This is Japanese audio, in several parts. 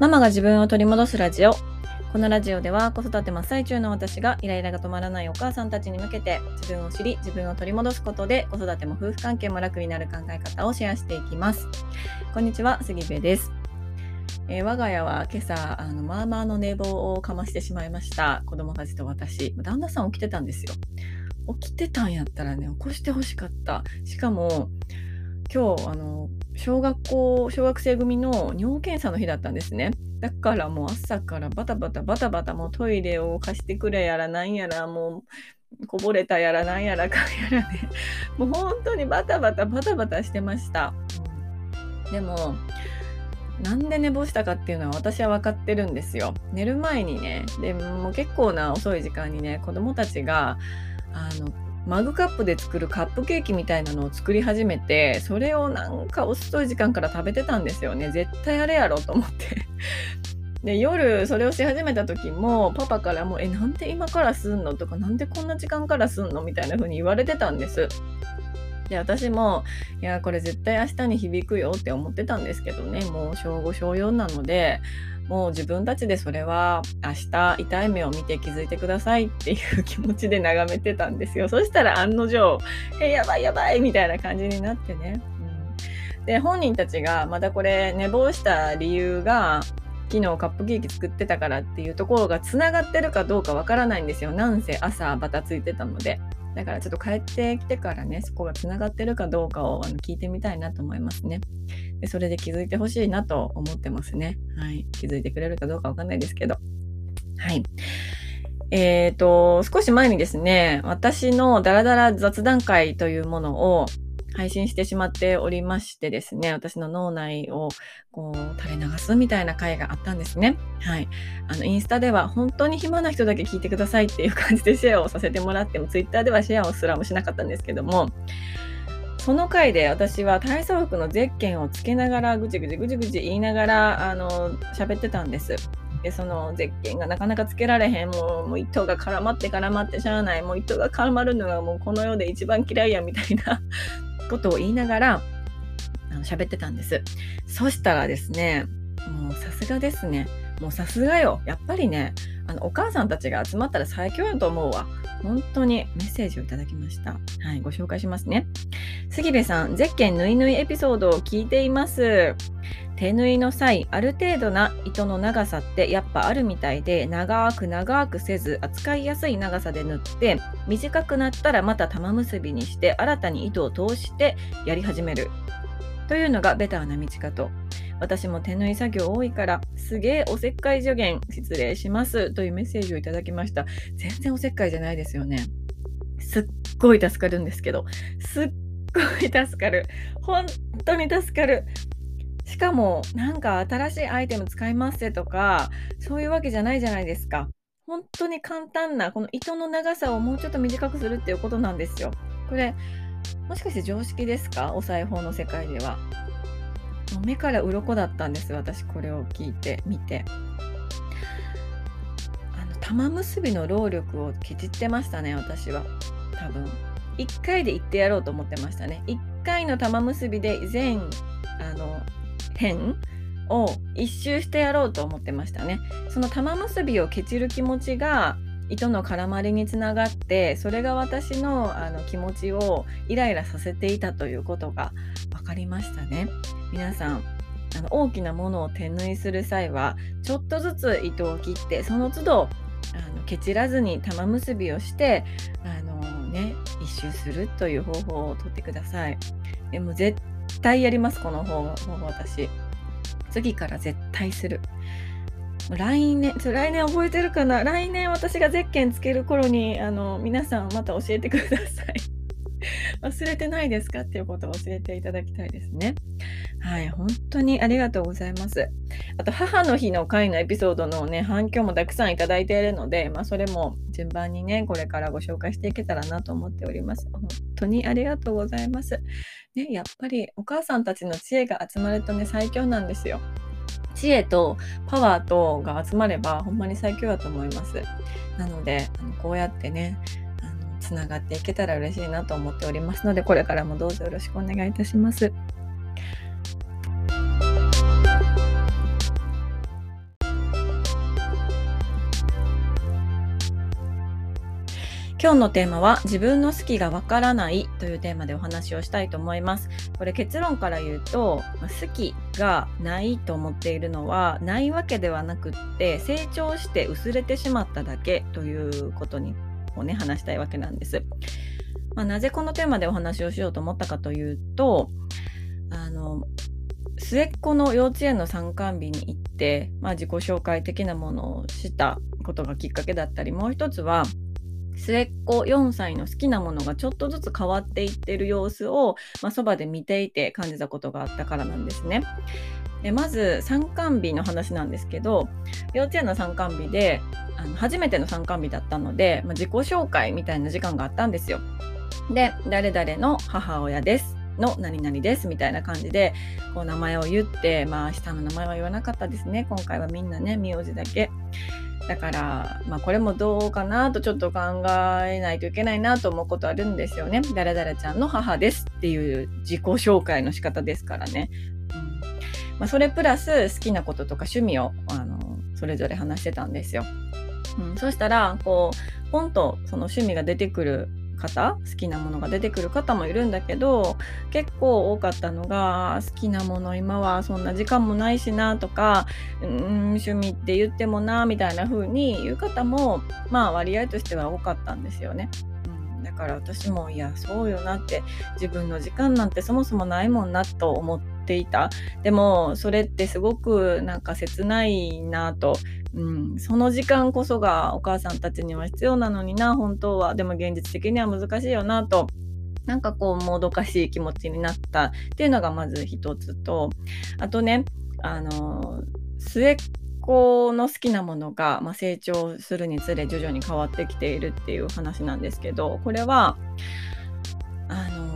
ママが自分を取り戻すラジオ。このラジオでは子育て真っ最中の私がイライラが止まらないお母さんたちに向けて自分を知り自分を取り戻すことで子育ても夫婦関係も楽になる考え方をシェアしていきます。こんにちは、杉部です。えー、我が家は今朝あのまあまあの寝坊をかましてしまいました子供たちと私旦那さん起きてたんですよ起きてたんやったらね起こしてほしかったしかも今日あの小学校小学生組の尿検査の日だったんですね。だからもう朝からバタバタバタバタもうトイレを貸してくれやらなんやらもうこぼれたやらなんやらかんやらね もう本当にバタバタバタバタしてました。でもなんで寝坊したかっていうのは私は分かってるんですよ。寝る前にねでも結構な遅い時間にね子供たちがあのマグカップで作るカップケーキみたいなのを作り始めてそれをなんか遅い時間から食べてたんですよね絶対あれやろと思って で夜それをし始めた時もパパからも「えなんで今からすんの?」とか「なんでこんな時間からすんの?」みたいな風に言われてたんですで私もいやこれ絶対明日に響くよって思ってたんですけどね。もう小5小4なのでもう自分たちでそれは明日痛い目を見て気づいてくださいっていう気持ちで眺めてたんですよ。そしたら案の定「えやばいやばい」みたいな感じになってね、うん、で本人たちがまたこれ寝坊した理由が昨日カップケーキ作ってたからっていうところがつながってるかどうかわからないんですよ。なんせ朝バタついてたので。だからちょっと帰ってきてからね、そこがつながってるかどうかをあの聞いてみたいなと思いますね。でそれで気づいてほしいなと思ってますね。はい。気づいてくれるかどうかわかんないですけど。はい。えっ、ー、と、少し前にですね、私のダラダラ雑談会というものを配信してしまっておりましてですね、私の脳内をこう垂れ流すみたいな回があったんですね。はい。あの、インスタでは本当に暇な人だけ聞いてくださいっていう感じでシェアをさせてもらっても、ツイッターではシェアをすらもしなかったんですけども、その回で私は体操服のゼッケンをつけながらぐちぐちぐちぐち言いながらあの喋ってたんです。でそのゼッケンがなかなかつけられへんもうもう糸が絡まって絡まってしゃあないもう糸が絡まるのがもうこの世で一番嫌いやみたいなことを言いながらあの喋ってたんです。そしたらですね、もうさすがですね。もうさすがよ。やっぱりね、あのお母さんたちが集まったら最強やと思うわ。本当にメッセージをいただきました。はい、ご紹介しますね。杉部さん、ゼッケンぬいぬいエピソードを聞いています。手縫いの際、ある程度な糸の長さってやっぱあるみたいで、長く長くせず、扱いやすい長さで縫って、短くなったらまた玉結びにして、新たに糸を通してやり始める。というのがベターな道かと。私も手縫い作業多いから、すげえおせっかい助言失礼しますというメッセージをいただきました。全然おせっかいじゃないですよね。すっごい助かるんですけど、すっごい助かる。本当に助かる。しかも、なんか新しいアイテム使いますとか、そういうわけじゃないじゃないですか。本当に簡単な、この糸の長さをもうちょっと短くするっていうことなんですよ。これ、もしかして常識ですか？お裁縫の世界では。目から鱗だったんです私これを聞いて見て。あの玉結びの労力をけじってましたね私は。多分。1回で行ってやろうと思ってましたね。1回の玉結びで全あの辺を一周してやろうと思ってましたね。その玉結びをけちる気持ちが糸の絡まりにつながってそれが私のあの気持ちをイライラさせていたということが分かりましたね。皆さんあの大きなものを手縫いする際はちょっとずつ糸を切ってその都度あのケチらずに玉結びをしてあの、ね、一周するという方法をとってください。でも絶対やりますこの方法私。次から絶対する。来年、来年覚えてるかな？来年私がゼッケンつける頃に、あの、皆さんまた教えてください。忘れてないですか？っていうことを教えていただきたいですね。はい、本当にありがとうございます。あと、母の日の回のエピソードのね、反響もたくさんいただいているので、まあ、それも順番にね、これからご紹介していけたらなと思っております。本当にありがとうございます。ね、やっぱりお母さんたちの知恵が集まるとね、最強なんですよ。知恵とパワーとが集まればほんまに最強だと思います。なのであのこうやってねあのつながっていけたら嬉しいなと思っておりますのでこれからもどうぞよろしくお願いいたします。今日のテーマは自分の好きがわからないというテーマでお話をしたいと思います。これ結論から言うと好きがないと思っているのはないわけではなくって成長して薄れてしまっただけということにをね話したいわけなんです、まあ、なぜこのテーマでお話をしようと思ったかというとあの末っ子の幼稚園の参観日に行って、まあ、自己紹介的なものをしたことがきっかけだったりもう一つは末っ子4歳の好きなものがちょっとずつ変わっていってる様子を、まあ、そばで見ていて感じたことがあったからなんですね。でまず参観日の話なんですけど幼稚園の参観日であの初めての参観日だったので、まあ、自己紹介みたいな時間があったんですよ。で誰々の母親ですの何々ですみたいな感じでこう名前を言ってまあ下の名前は言わなかったですね今回はみんなね名字だけだから、まあ、これもどうかなとちょっと考えないといけないなと思うことあるんですよね。誰々ちゃんの母ですっていう自己紹介の仕方ですからね。うんまあ、それプラス好きなこととか趣味をあのそれぞれ話してたんですよ。うん、そしたらこうポンとその趣味が出てくる方好きなものが出てくる方もいるんだけど結構多かったのが好きなもの今はそんな時間もないしなとかうん趣味って言ってもなみたいな風に言う方もまあ割合としては多かったんですよね。だから私もいやそうよなって自分の時間なんてそもそもないもんなと思ってていた。でもそれってすごくなんか切ないなと。うん、その時間こそがお母さんたちには必要なのにな本当は。でも現実的には難しいよなと。なんかこうもどかしい気持ちになった。っていうのがまず一つと。あとねあの末っ子の好きなものが、まあ、成長するにつれ徐々に変わってきているっていう話なんですけどこれはあの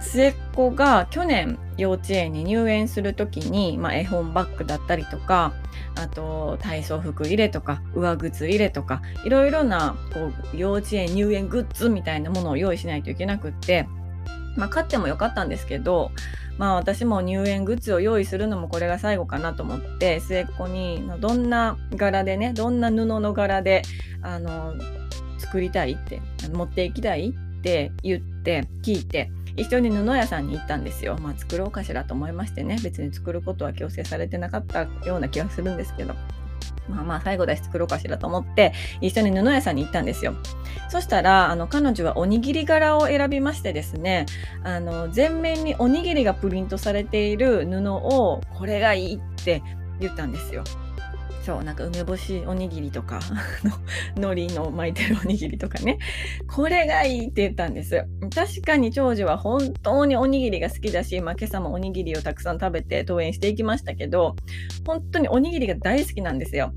末っ子が去年幼稚園に入園する時に、まあ、絵本バッグだったりとかあと体操服入れとか上靴入れとかいろいろなこう幼稚園入園グッズみたいなものを用意しないといけなくって、まあ、買ってもよかったんですけどまあ私も入園グッズを用意するのもこれが最後かなと思って末っ子にどんな柄でねどんな布の柄であの作りたいって持っていきたいって言って聞いて一緒に布屋さんに行ったんですよ。まあ作ろうかしらと思いましてね別に作ることは強制されてなかったような気がするんですけど。まあまあ最後だし作ろうかしらと思って一緒に布屋さんに行ったんですよ。そしたらあの彼女はおにぎり柄を選びましてですねあの全面におにぎりがプリントされている布をこれがいいって言ったんですよ。そうなんか梅干しおにぎりとか 海苔の巻いてるおにぎりとかね。これがいいって言ったんです。確かに長女は本当におにぎりが好きだし、まあ、今朝もおにぎりをたくさん食べて登園していきましたけど本当におにぎりが大好きなんですよ。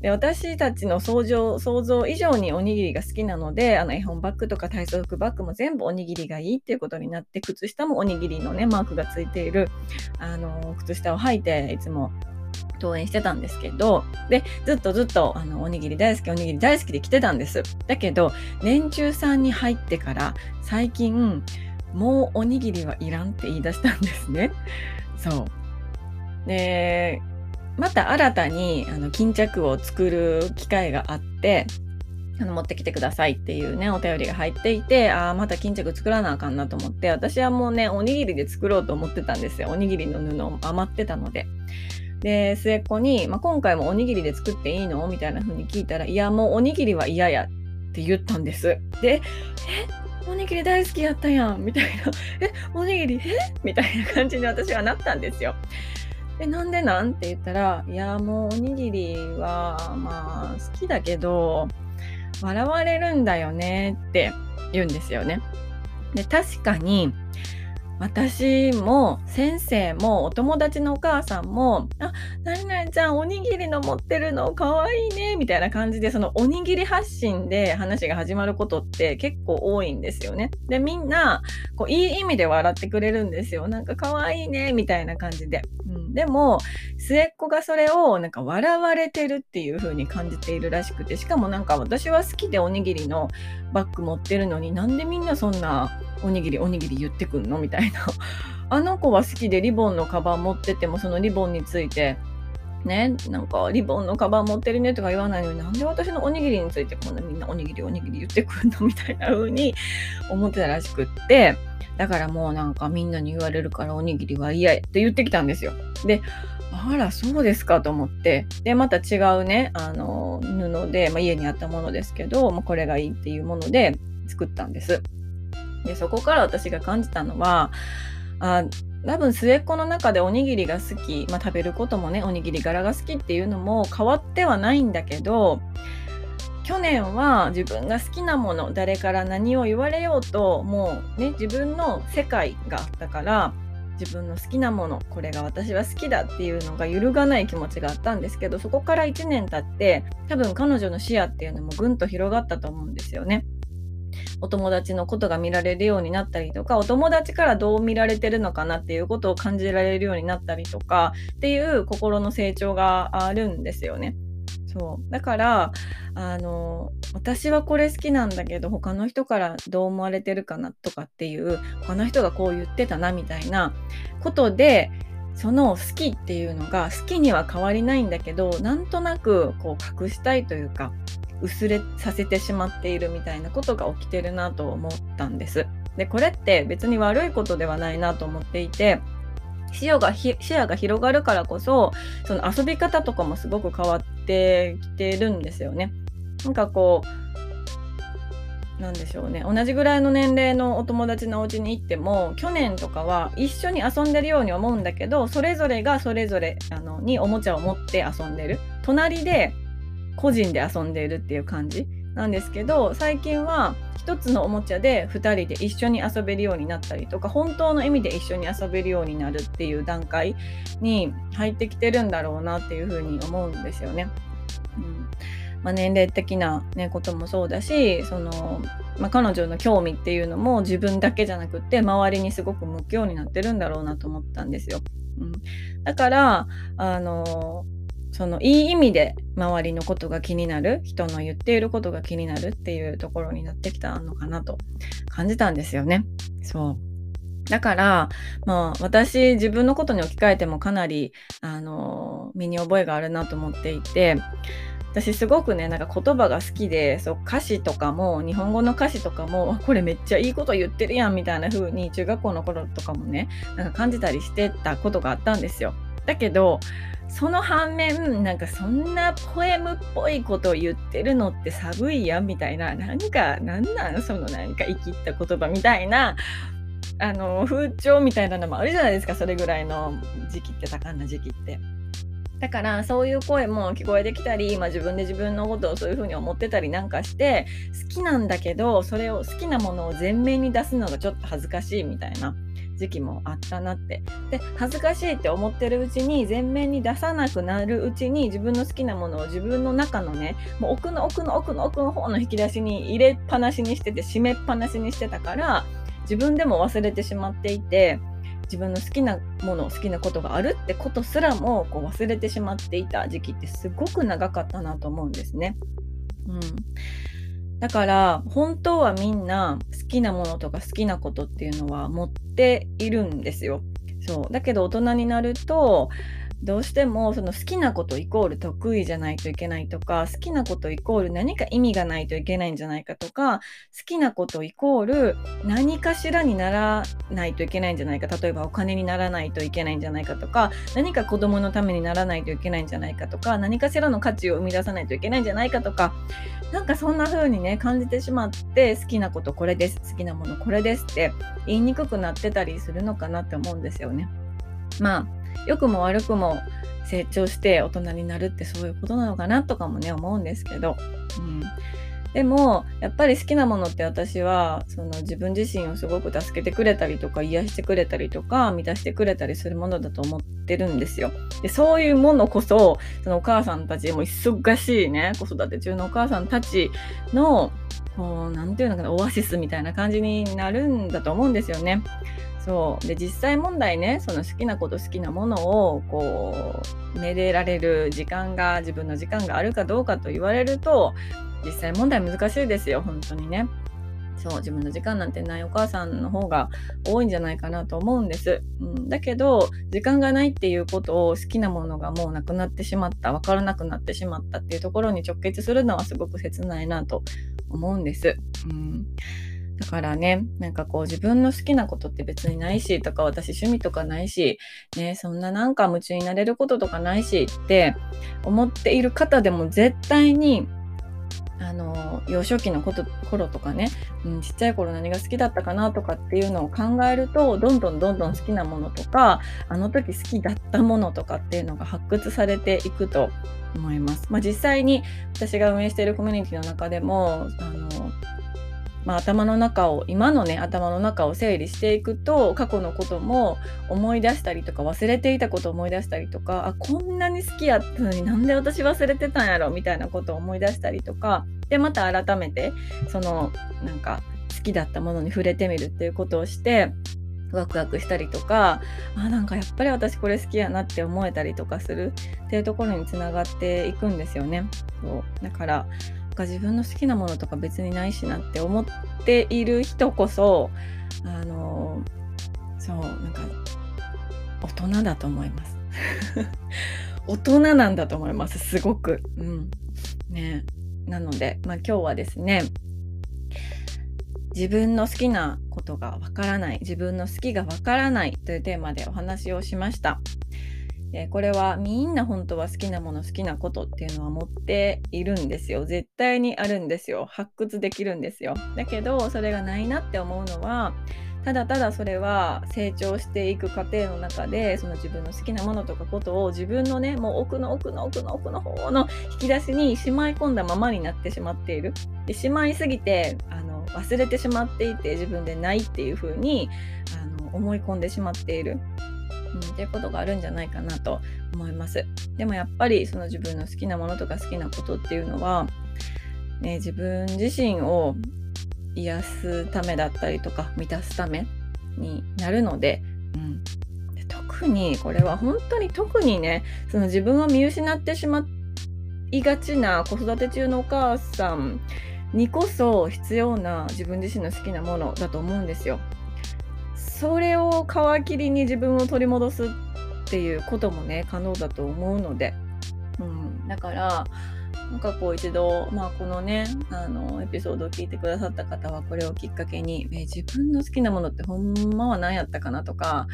で私たちの想像想像以上におにぎりが好きなのであの絵本バッグとか体操服バッグも全部おにぎりがいいっていうことになって靴下もおにぎりのねマークがついているあの靴下を履いていつも登園してたんですけど、で、ずっとずっと、あの、おにぎり大好き、おにぎり大好きで来てたんです。だけど、年中さんに入ってから、最近、もうおにぎりはいらんって言い出したんですね。そう。で、また新たにあの巾着を作る機会があって、あの持ってきてくださいっていうね、お便りが入っていて、ああ、また巾着作らなあかんなと思って、私はもうね、おにぎりで作ろうと思ってたんですよ。おにぎりの布余ってたので。で、末っ子に、まあ、今回もおにぎりで作っていいの？みたいな風に聞いたら、いや、もうおにぎりは嫌やって言ったんです。で、え？おにぎり大好きやったやんみたいな。え？おにぎり？え？みたいな感じに私はなったんですよ。で、なんでなん？って言ったら、いや、もうおにぎりは、まあ、好きだけど、笑われるんだよねって言うんですよね。で、確かに、私も先生もお友達のお母さんも「あ何々ちゃんおにぎりの持ってるのかわいいね」みたいな感じでそのおにぎり発信で話が始まることって結構多いんですよね。でみんなこういい意味で笑ってくれるんですよ。なんかかわいいねみたいな感じで。うん、でも末っ子がそれをなんか笑われてるっていう風に感じているらしくてしかもなんか私は好きでおにぎりのバッグ持ってるのになんでみんなそんなおにぎりおにぎり言ってくんの？みたいな あの子は好きでリボンのカバン持っててもそのリボンについてね、なんかリボンのカバン持ってるねとか言わないのになんで私のおにぎりについてこんなみんなおにぎりおにぎり言ってくるの？みたいな風に 思ってたらしくって。だからもうなんかみんなに言われるからおにぎりは嫌って言ってきたんですよ。であらそうですかと思って。でまた違うねあの布で、まあ、家にあったものですけど、まあ、これがいいっていうもので作ったんです。でそこから私が感じたのはあ多分末っ子の中でおにぎりが好き、まあ、食べることもねおにぎり柄が好きっていうのも変わってはないんだけど去年は自分が好きなもの誰から何を言われようともうね自分の世界があったから自分の好きなものこれが私は好きだっていうのが揺るがない気持ちがあったんですけどそこから1年経って多分彼女の視野っていうのもぐんと広がったと思うんですよね。お友達のことが見られるようになったりとかお友達からどう見られてるのかなっていうことを感じられるようになったりとかっていう心の成長があるんですよね。そうだからあの私はこれ好きなんだけど他の人からどう思われてるかなとかっていう他の人がこう言ってたなみたいなことでその好きっていうのが好きには変わりないんだけどなんとなくこう隠したいというか薄れさせてしまっているみたいなことが起きてるなと思ったんです。でこれって別に悪いことではないなと思っていて視野が視野が広がるからこそその遊び方とかもすごく変わってきてるんですよね。なんかこうなんでしょうね同じぐらいの年齢のお友達のお家に行っても去年とかは一緒に遊んでるように思うんだけどそれぞれがそれぞれあのにおもちゃを持って遊んでる隣で個人で遊んでいるっていう感じなんですけど最近は1つのおもちゃで2人で一緒に遊べるようになったりとか本当の意味で一緒に遊べるようになるっていう段階に入ってきてるんだろうなっていうふうに思うんですよね。うんまあ、年齢的な、ね、こともそうだしその、まあ、彼女の興味っていうのも自分だけじゃなくって周りにすごく向くようになってるんだろうなと思ったんですよ。うん、だからあのそのいい意味で周りのことが気になる人の言っていることが気になるっていうところになってきたのかなと感じたんですよね。そうだから、まあ、私自分のことに置き換えてもかなりあの身に覚えがあるなと思っていて私すごくねなんか言葉が好きでそう歌詞とかも日本語の歌詞とかもこれめっちゃいいこと言ってるやんみたいな風に中学校の頃とかもねなんか感じたりしてたことがあったんですよ。だけどその反面なんかそんなポエムっぽいことを言ってるのって寒いやんみたいな。なんかなんなん？そのなんか生きった言葉みたいなあの風潮みたいなのもあるじゃないですかそれぐらいの時期って多感な時期って。だからそういう声も聞こえてきたり、まあ、自分で自分のことをそういうふうに思ってたりなんかして好きなんだけどそれを好きなものを前面に出すのがちょっと恥ずかしいみたいな。時期もあったなってで恥ずかしいって思ってるうちに前面に出さなくなるうちに自分の好きなものを自分の中のねもう奥の奥の奥の奥の方の引き出しに入れっぱなしにしてて閉めっぱなしにしてたから自分でも忘れてしまっていて自分の好きなもの好きなことがあるってことすらもこう忘れてしまっていた時期ってすごく長かったなと思うんですね。うんだから本当はみんな好きなものとか好きなことっていうのは持っているんですよ。そうだけど大人になるとどうしてもその好きなことイコール得意じゃないといけないとか好きなことイコール何か意味がないといけないんじゃないかとか好きなことイコール何かしらにならないといけないんじゃないか例えばお金にならないといけないんじゃないかとか何か子供のためにならないといけないんじゃないかとか何かしらの価値を生み出さないといけないんじゃないかとかなんかそんな風にね感じてしまって好きなことこれです好きなものこれですって言いにくくなってたりするのかなって思うんですよね。まあ良くも悪くも成長して大人になるってそういうことなのかなとかもね思うんですけど、うん、でもやっぱり好きなものって私はその自分自身をすごく助けてくれたりとか癒してくれたりとか満たしてくれたりするものだと思ってるんですよ。でそういうものこそそのお母さんたちも忙しいね子育て中のお母さんたちの何て言うのかなオアシスみたいな感じになるんだと思うんですよね。そうで実際問題ねその好きなこと好きなものをこうめでられる時間が自分の時間があるかどうかと言われると実際問題難しいですよ本当にね。そう自分の時間なんてないお母さんの方が多いんじゃないかなと思うんです、うん、だけど時間がないっていうことを好きなものがもうなくなってしまった分からなくなってしまったっていうところに直結するのはすごく切ないなと思うんです、うん、だからねなんかこう自分の好きなことって別にないしとか私趣味とかないしねそんななんか夢中になれることとかないしって思っている方でも絶対にあの幼少期のこと頃とかね、うん、ちっちゃい頃何が好きだったかなとかっていうのを考えるとどんどんどんどん好きなものとかあの時好きだったものとかっていうのが発掘されていくと思います。まあ、実際に私が運営しているコミュニティの中でもあのまあ、頭の中を今のね頭の中を整理していくと過去のことも思い出したりとか忘れていたことを思い出したりとかあこんなに好きやったのになんで私忘れてたんやろみたいなことを思い出したりとかでまた改めてそのなんか好きだったものに触れてみるっていうことをしてワクワクしたりとかあなんかやっぱり私これ好きやなって思えたりとかするっていうところにつながっていくんですよね。そう。だからなんか自分の好きなものとか別にないしなって思っている人こそあのそうなんか大人だと思います。大人なんだと思いますすごく。うん。ね。なので、まあ、今日はですね自分の好きなことがわからない自分の好きがわからないというテーマでお話をしました。えこれはみんな本当は好きなもの好きなことっていうのは持っているんですよ。絶対にあるんですよ。発掘できるんですよ。だけどそれがないなって思うのはただただそれは成長していく過程の中でその自分の好きなものとかことを自分のねもう奥の奥の奥の奥の方の引き出しにしまい込んだままになってしまっている。でしまいすぎてあの忘れてしまっていて自分でないっていう風にあの思い込んでしまっているうん、っていうことがあるんじゃないかなと思います。でもやっぱりその自分の好きなものとか好きなことっていうのは、ね、自分自身を癒すためだったりとか満たすためになるので、うん、で特にこれは本当に特にねその自分を見失ってしまいがちな子育て中のお母さんにこそ必要な自分自身の好きなものだと思うんですよ。それを皮切りに自分を取り戻すっていうこともね可能だと思うので、うん、だからなんかこう一度、まあ、このねあのエピソードを聞いてくださった方はこれをきっかけに、え自分の好きなものってほんまは何やったかなとか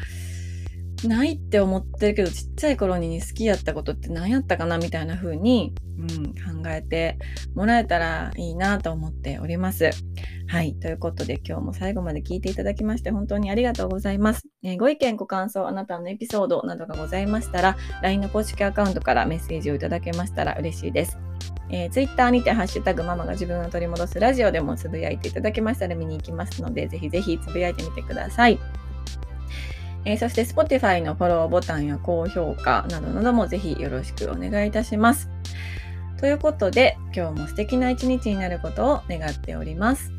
ないって思ってるけどちっちゃい頃に好きやったことって何やったかなみたいな風に、うん、考えてもらえたらいいなと思っております。はい。ということで今日も最後まで聞いていただきまして本当にありがとうございます。えー、ご意見、ご感想、あなたのエピソードなどがございましたら LINE の公式アカウントからメッセージをいただけましたら嬉しいです。えー、Twitter にてハッシュタグママが自分を取り戻すラジオでもつぶやいていただけましたら見に行きますのでぜひぜひつぶやいてみてください。えー、そして Spotify のフォローボタンや高評価などなどもぜひよろしくお願いいたします。ということで今日も素敵な一日になることを願っております。